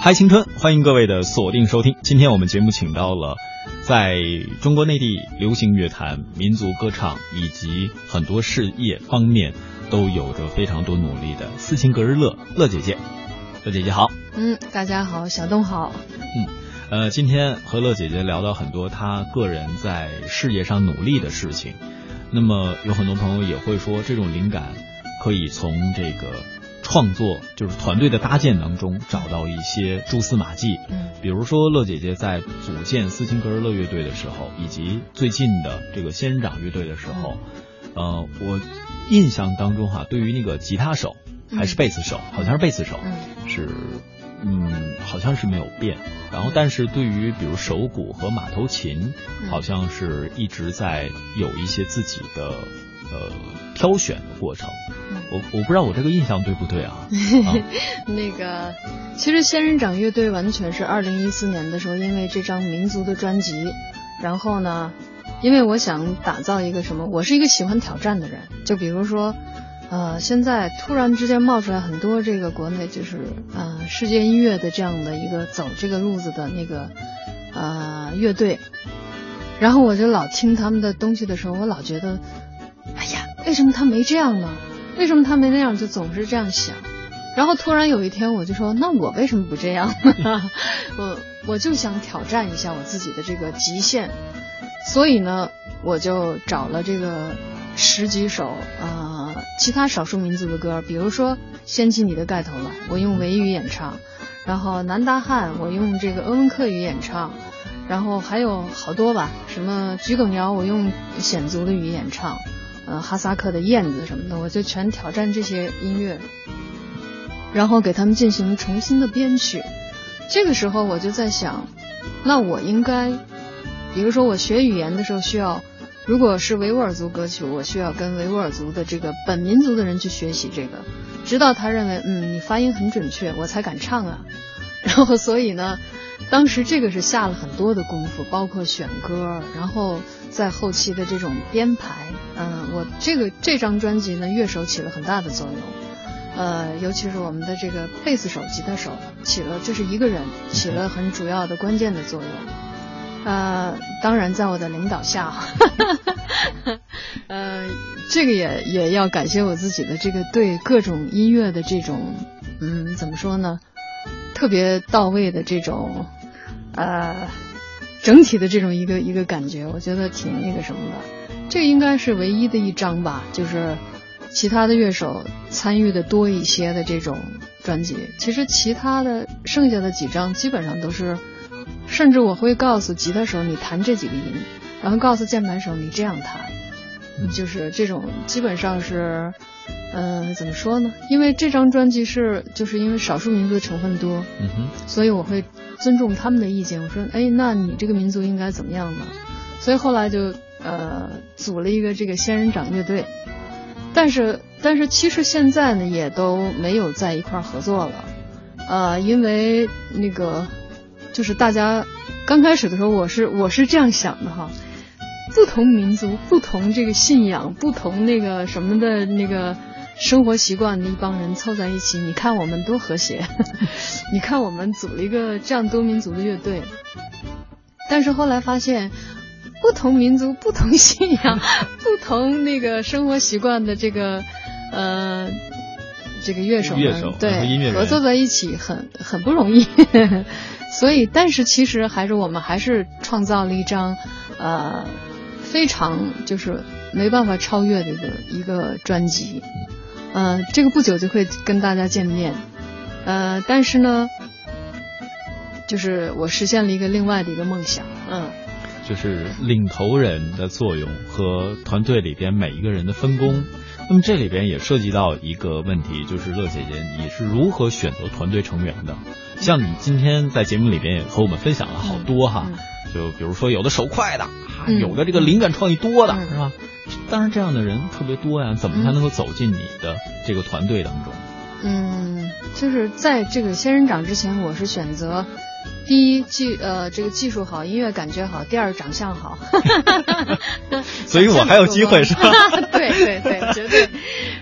嗨，青春，欢迎各位的锁定收听。今天我们节目请到了在中国内地流行乐坛、民族歌唱以及很多事业方面都有着非常多努力的斯琴格日乐乐姐姐。乐姐姐好，嗯，大家好，小东好。嗯，呃，今天和乐姐姐聊到很多她个人在事业上努力的事情。那么有很多朋友也会说，这种灵感可以从这个。创作就是团队的搭建当中找到一些蛛丝马迹，嗯，比如说乐姐姐在组建斯琴格日乐乐队的时候，以及最近的这个仙人掌乐队的时候，呃，我印象当中哈，对于那个吉他手还是贝斯手，好像是贝斯手，是，嗯，好像是没有变。然后，但是对于比如手鼓和马头琴，好像是一直在有一些自己的呃挑选的过程。我我不知道我这个印象对不对 啊？那个，其实仙人掌乐队完全是二零一四年的时候，因为这张民族的专辑，然后呢，因为我想打造一个什么，我是一个喜欢挑战的人，就比如说，呃，现在突然之间冒出来很多这个国内就是呃世界音乐的这样的一个走这个路子的那个呃乐队，然后我就老听他们的东西的时候，我老觉得，哎呀，为什么他没这样呢？为什么他没那样？就总是这样想，然后突然有一天我就说：“那我为什么不这样？” 我我就想挑战一下我自己的这个极限，所以呢，我就找了这个十几首啊其他少数民族的歌，比如说《掀起你的盖头来》，我用维语演唱；然后《南达汉》，我用这个鄂温克语演唱；然后还有好多吧，什么《桔梗谣》，我用鲜族的语演唱。呃，哈萨克的燕子什么的，我就全挑战这些音乐，然后给他们进行重新的编曲。这个时候我就在想，那我应该，比如说我学语言的时候需要，如果是维吾尔族歌曲，我需要跟维吾尔族的这个本民族的人去学习这个，直到他认为嗯你发音很准确，我才敢唱啊。然后所以呢，当时这个是下了很多的功夫，包括选歌，然后在后期的这种编排。嗯，我这个这张专辑呢，乐手起了很大的作用，呃，尤其是我们的这个贝斯手、吉他手起了，这是一个人起了很主要的关键的作用。呃，当然在我的领导下，呃，这个也也要感谢我自己的这个对各种音乐的这种，嗯，怎么说呢，特别到位的这种，呃，整体的这种一个一个感觉，我觉得挺那个什么的。这应该是唯一的一张吧，就是其他的乐手参与的多一些的这种专辑。其实其他的剩下的几张基本上都是，甚至我会告诉吉他手你弹这几个音，然后告诉键盘手你这样弹，就是这种基本上是，嗯，怎么说呢？因为这张专辑是就是因为少数民族的成分多，嗯哼，所以我会尊重他们的意见。我说，哎，那你这个民族应该怎么样呢？所以后来就。呃，组了一个这个仙人掌乐队，但是但是其实现在呢也都没有在一块儿合作了，呃，因为那个就是大家刚开始的时候，我是我是这样想的哈，不同民族、不同这个信仰、不同那个什么的那个生活习惯的一帮人凑在一起，你看我们多和谐，你看我们组了一个这样多民族的乐队，但是后来发现。不同民族、不同信仰、不同那个生活习惯的这个，呃，这个乐手们对合作在一起很很不容易，所以但是其实还是我们还是创造了一张呃非常就是没办法超越的一个一个专辑，呃，这个不久就会跟大家见面，呃，但是呢，就是我实现了一个另外的一个梦想，嗯。就是领头人的作用和团队里边每一个人的分工，那么这里边也涉及到一个问题，就是乐姐姐你是如何选择团队成员的？像你今天在节目里边也和我们分享了好多哈，就比如说有的手快的，有的这个灵感创意多的是吧？当然这样的人特别多呀，怎么才能够走进你的这个团队当中？嗯，就是在这个仙人掌之前，我是选择。第一技呃这个技术好，音乐感觉好。第二长相好，所以我还有机会是吧？对对对，绝对。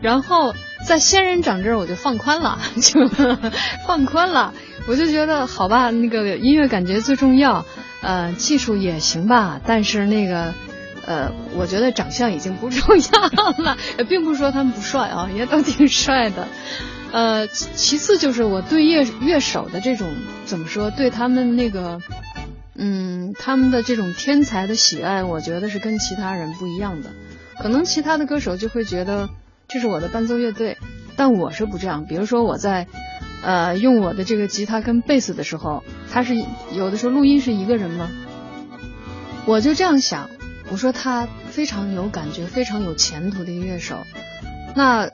然后在仙人掌这儿我就放宽了，就放宽了。我就觉得好吧，那个音乐感觉最重要，呃，技术也行吧，但是那个，呃，我觉得长相已经不重要了，并不是说他们不帅啊，也都挺帅的，呃，其次就是我对乐乐手的这种怎么说，对他们那个，嗯，他们的这种天才的喜爱，我觉得是跟其他人不一样的，可能其他的歌手就会觉得这是我的伴奏乐队，但我是不这样，比如说我在。呃，用我的这个吉他跟贝斯的时候，他是有的时候录音是一个人吗？我就这样想，我说他非常有感觉，非常有前途的一个乐手，那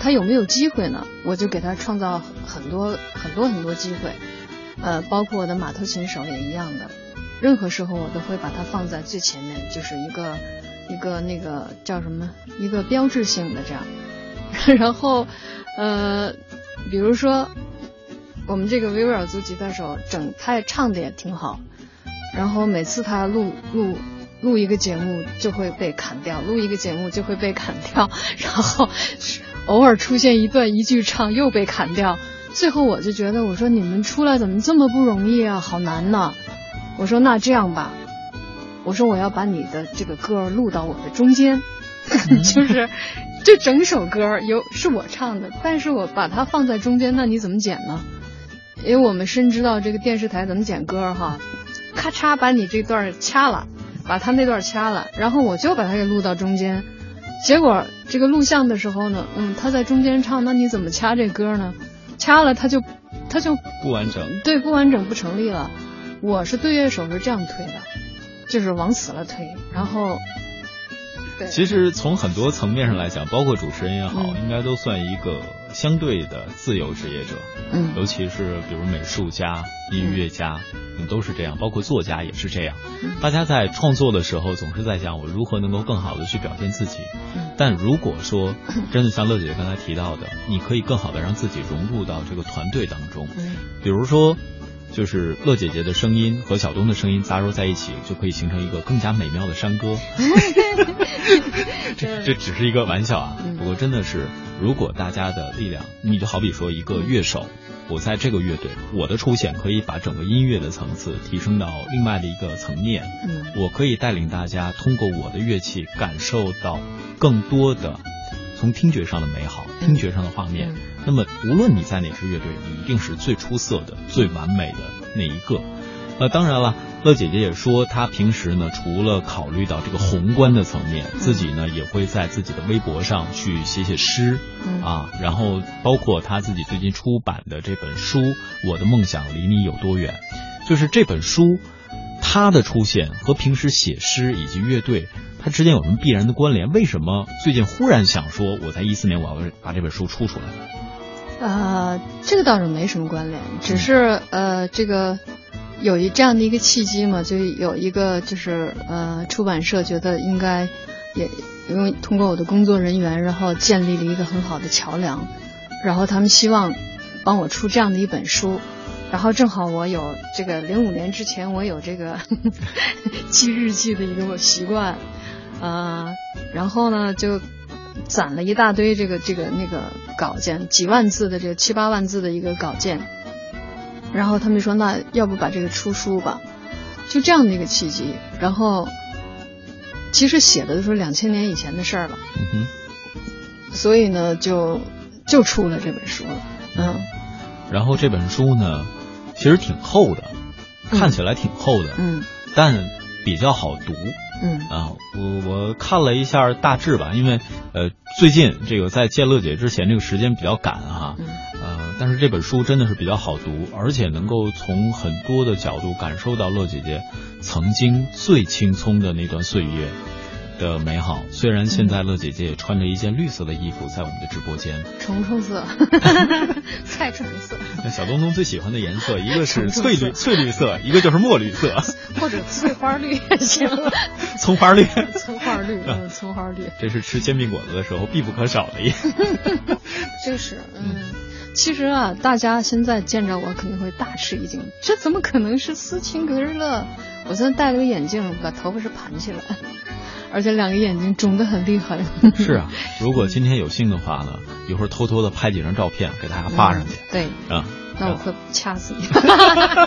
他有没有机会呢？我就给他创造很多很多很多机会，呃，包括我的马头琴手也一样的，任何时候我都会把它放在最前面，就是一个一个那个叫什么，一个标志性的这样，然后呃。比如说，我们这个维吾尔族吉他手，整他也唱的也挺好，然后每次他录录录一个节目就会被砍掉，录一个节目就会被砍掉，然后偶尔出现一段一句唱又被砍掉，最后我就觉得我说你们出来怎么这么不容易啊，好难呐！我说那这样吧，我说我要把你的这个歌录到我的中间，就是。这整首歌有是我唱的，但是我把它放在中间，那你怎么剪呢？因为我们深知道这个电视台怎么剪歌哈，咔嚓把你这段掐了，把他那段掐了，然后我就把他给录到中间。结果这个录像的时候呢，嗯，他在中间唱，那你怎么掐这歌呢？掐了他就他就不完整，对，不完整不成立了。我是对乐手是这样推的，就是往死了推，然后。其实从很多层面上来讲，包括主持人也好，应该都算一个相对的自由职业者。嗯，尤其是比如美术家、音乐家，都是这样，包括作家也是这样。大家在创作的时候，总是在想我如何能够更好的去表现自己。但如果说 真的像乐姐刚才提到的，你可以更好的让自己融入到这个团队当中。比如说。就是乐姐姐的声音和小东的声音杂糅在一起，就可以形成一个更加美妙的山歌。这这只是一个玩笑啊，不过真的是，如果大家的力量，你就好比说一个乐手，我在这个乐队，我的出现可以把整个音乐的层次提升到另外的一个层面。嗯，我可以带领大家通过我的乐器感受到更多的从听觉上的美好，听觉上的画面。那么，无论你在哪支乐队，你一定是最出色的、最完美的那一个。那当然了，乐姐姐也说，她平时呢，除了考虑到这个宏观的层面，自己呢也会在自己的微博上去写写诗啊，然后包括她自己最近出版的这本书《我的梦想离你有多远》，就是这本书，她的出现和平时写诗以及乐队。它之间有什么必然的关联？为什么最近忽然想说，我在一四年我要把这本书出出来？呃，这个倒是没什么关联，只是呃，这个有一这样的一个契机嘛，就有一个就是呃，出版社觉得应该也因为通过我的工作人员，然后建立了一个很好的桥梁，然后他们希望帮我出这样的一本书。然后正好我有这个零五年之前我有这个 记日记的一个习惯，啊，然后呢就攒了一大堆这个这个那个稿件，几万字的这个七八万字的一个稿件，然后他们说那要不把这个出书吧，就这样的一个契机，然后其实写的都是两千年以前的事儿了，所以呢就就出了这本书了，嗯，然后这本书呢。其实挺厚的，看起来挺厚的，嗯，但比较好读，嗯啊，我我看了一下大致吧，因为呃最近这个在见乐姐之前这个时间比较赶哈，呃，但是这本书真的是比较好读，而且能够从很多的角度感受到乐姐姐曾经最青葱的那段岁月。的美好，虽然现在乐姐姐也穿着一件绿色的衣服在我们的直播间，虫虫色，菜虫色。小东东最喜欢的颜色，一个是翠绿翠绿色，一个就是墨绿色，或者翠花绿也行。葱花绿，葱花绿，嗯，葱花绿。这是吃煎饼果子的时候必不可少的一。就是，嗯，其实啊，大家现在见着我肯定会大吃一惊，这怎么可能是斯琴格日乐？我现在戴了个眼镜，把头发是盘起来。而且两个眼睛肿得很厉害。是啊，如果今天有幸的话呢，一会儿偷偷的拍几张照片给大家发上去。对，啊，那我会掐死你。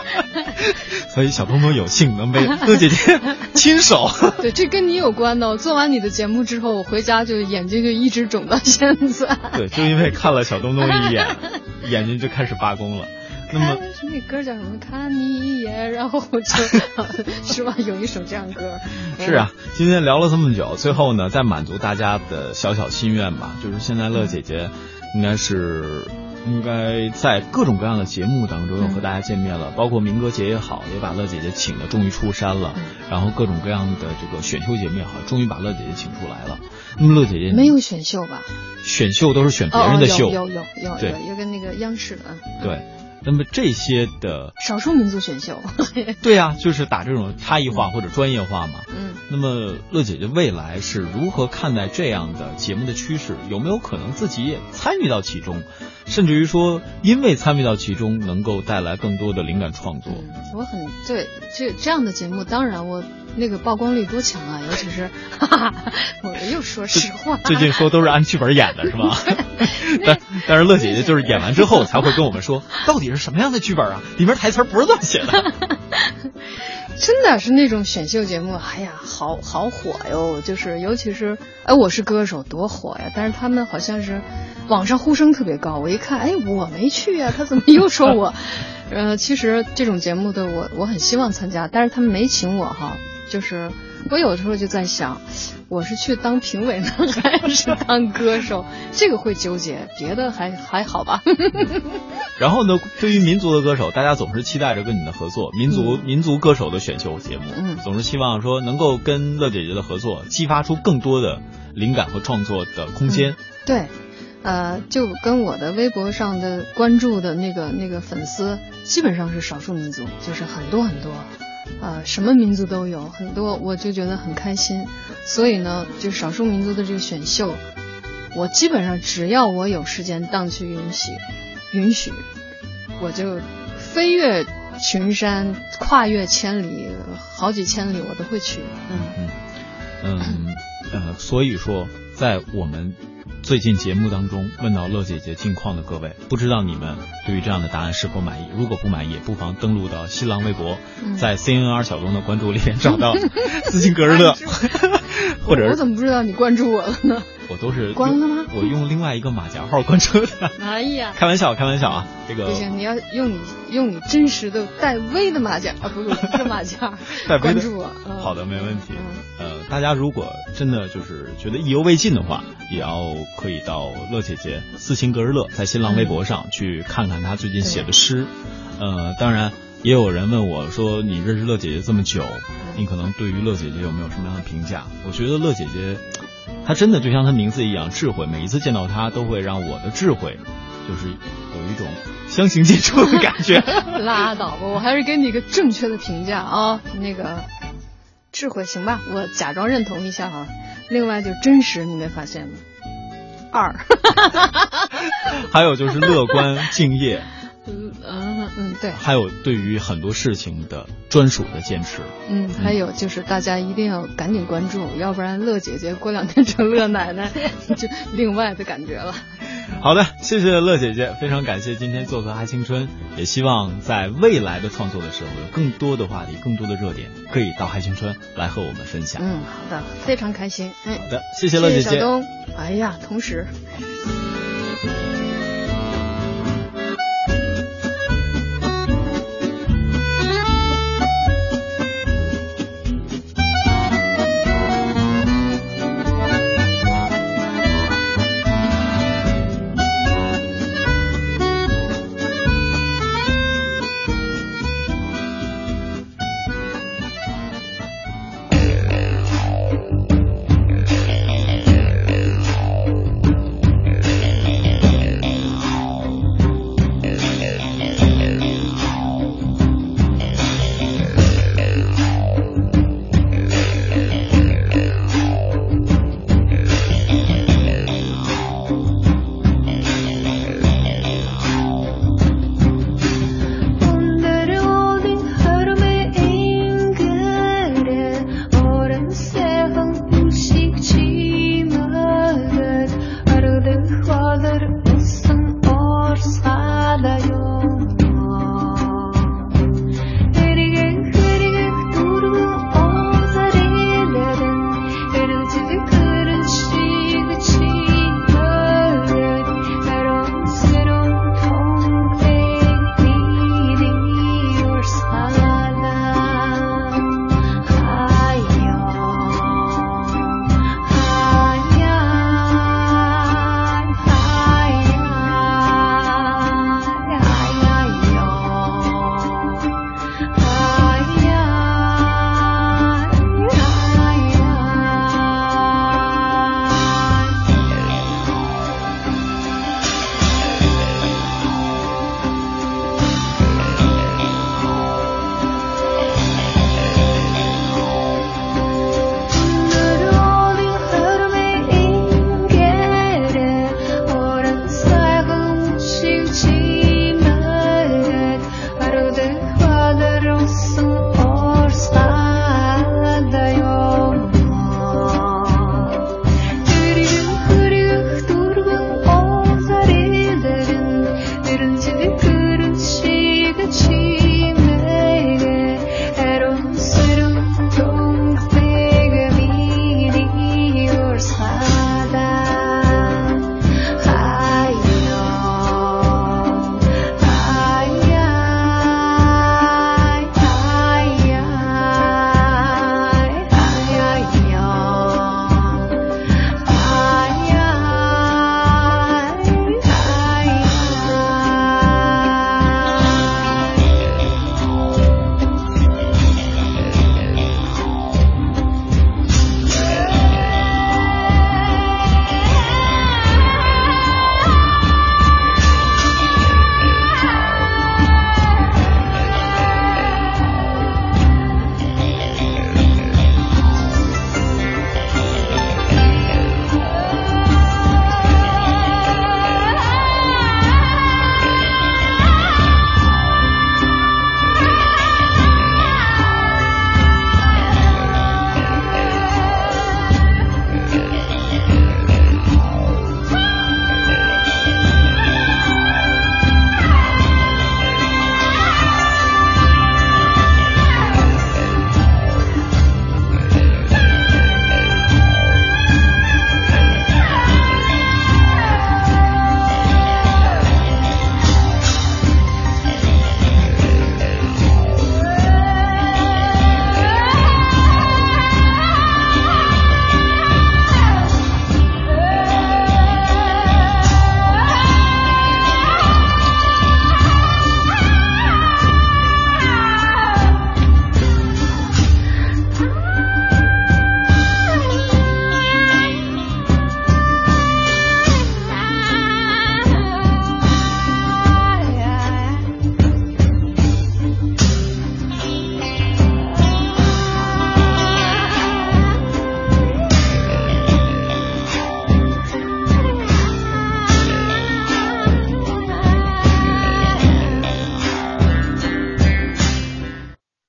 所以小东东有幸能被乐姐姐亲手。对，这跟你有关的。我做完你的节目之后，我回家就眼睛就一直肿到现在。对，就因为看了小东东一眼，眼睛就开始罢工了。那么那歌叫什么？看你一眼，然后我就，是吧？有一首这样歌。是啊，今天聊了这么久，最后呢，再满足大家的小小心愿吧，就是现在乐姐姐应该是。应该在各种各样的节目当中又和大家见面了，包括民歌节也好，也把乐姐姐请的终于出山了。然后各种各样的这个选秀节目也好，终于把乐姐姐请出来了。那么乐姐姐没有选秀吧？选秀都是选别人的秀，有有有有有跟那个央视的。对。那么这些的少数民族选秀，对呀，就是打这种差异化或者专业化嘛。嗯。那么乐姐姐未来是如何看待这样的节目的趋势？有没有可能自己也参与到其中？甚至于说，因为参与到其中，能够带来更多的灵感创作。我很对这这样的节目，当然我那个曝光率多强啊！尤其是，哈 哈我又说实话，最近说都是按剧本演的是吧？但但是乐姐姐就是演完之后才会跟我们说，到底是什么样的剧本啊？里面台词不是这么写的。真的是那种选秀节目，哎呀，好好火哟！就是尤其是，哎，我是歌手，多火呀！但是他们好像是网上呼声特别高，我一看，哎，我没去呀，他怎么又说我？呃，其实这种节目的我我很希望参加，但是他们没请我哈，就是。我有的时候就在想，我是去当评委呢，还是当歌手？这个会纠结，别的还还好吧。然后呢，对于民族的歌手，大家总是期待着跟你的合作。民族民族歌手的选秀节目，嗯，总是希望说能够跟乐姐姐的合作，激发出更多的灵感和创作的空间。对，呃，就跟我的微博上的关注的那个那个粉丝，基本上是少数民族，就是很多很多。呃，什么民族都有很多，我就觉得很开心。所以呢，就少数民族的这个选秀，我基本上只要我有时间，档期允许，允许，我就飞越群山，跨越千里，好几千里，我都会去。嗯嗯嗯呃，所以说，在我们。最近节目当中问到乐姐姐近况的各位，不知道你们对于这样的答案是否满意？如果不满意，不妨登录到新浪微博，在 CNR 小东的关注里面找到 斯琴格日乐，或者我怎么不知道你关注我了呢？我都是关了吗？我用另外一个马甲号关注的。哎呀，开玩笑，开玩笑啊！这个不行，你要用你用你真实的带 V 的马甲啊，不不是马甲，关注我。好的，没问题。呃，大家如果真的就是觉得意犹未尽的话，也要可以到乐姐姐斯琴格日乐在新浪微博上去看看她最近写的诗。呃，当然也有人问我说，你认识乐姐姐这么久，你可能对于乐姐姐有没有什么样的评价？我觉得乐姐姐。他真的就像他名字一样，智慧。每一次见到他，都会让我的智慧，就是有一种相形见绌的感觉。拉倒吧，我还是给你一个正确的评价啊。那个智慧行吧，我假装认同一下哈。另外就真实，你没发现吗？二。还有就是乐观敬业。嗯嗯嗯，对。还有对于很多事情的专属的坚持。嗯，还有就是大家一定要赶紧关注，要不然乐姐姐过两天成乐奶奶，就另外的感觉了。好的，谢谢乐姐姐，非常感谢今天做客嗨青春，也希望在未来的创作的时候，有更多的话题、更多的热点，可以到嗨青春来和我们分享。嗯，好的，非常开心。嗯好的，谢谢乐姐姐。小东，哎呀，同时。对得起。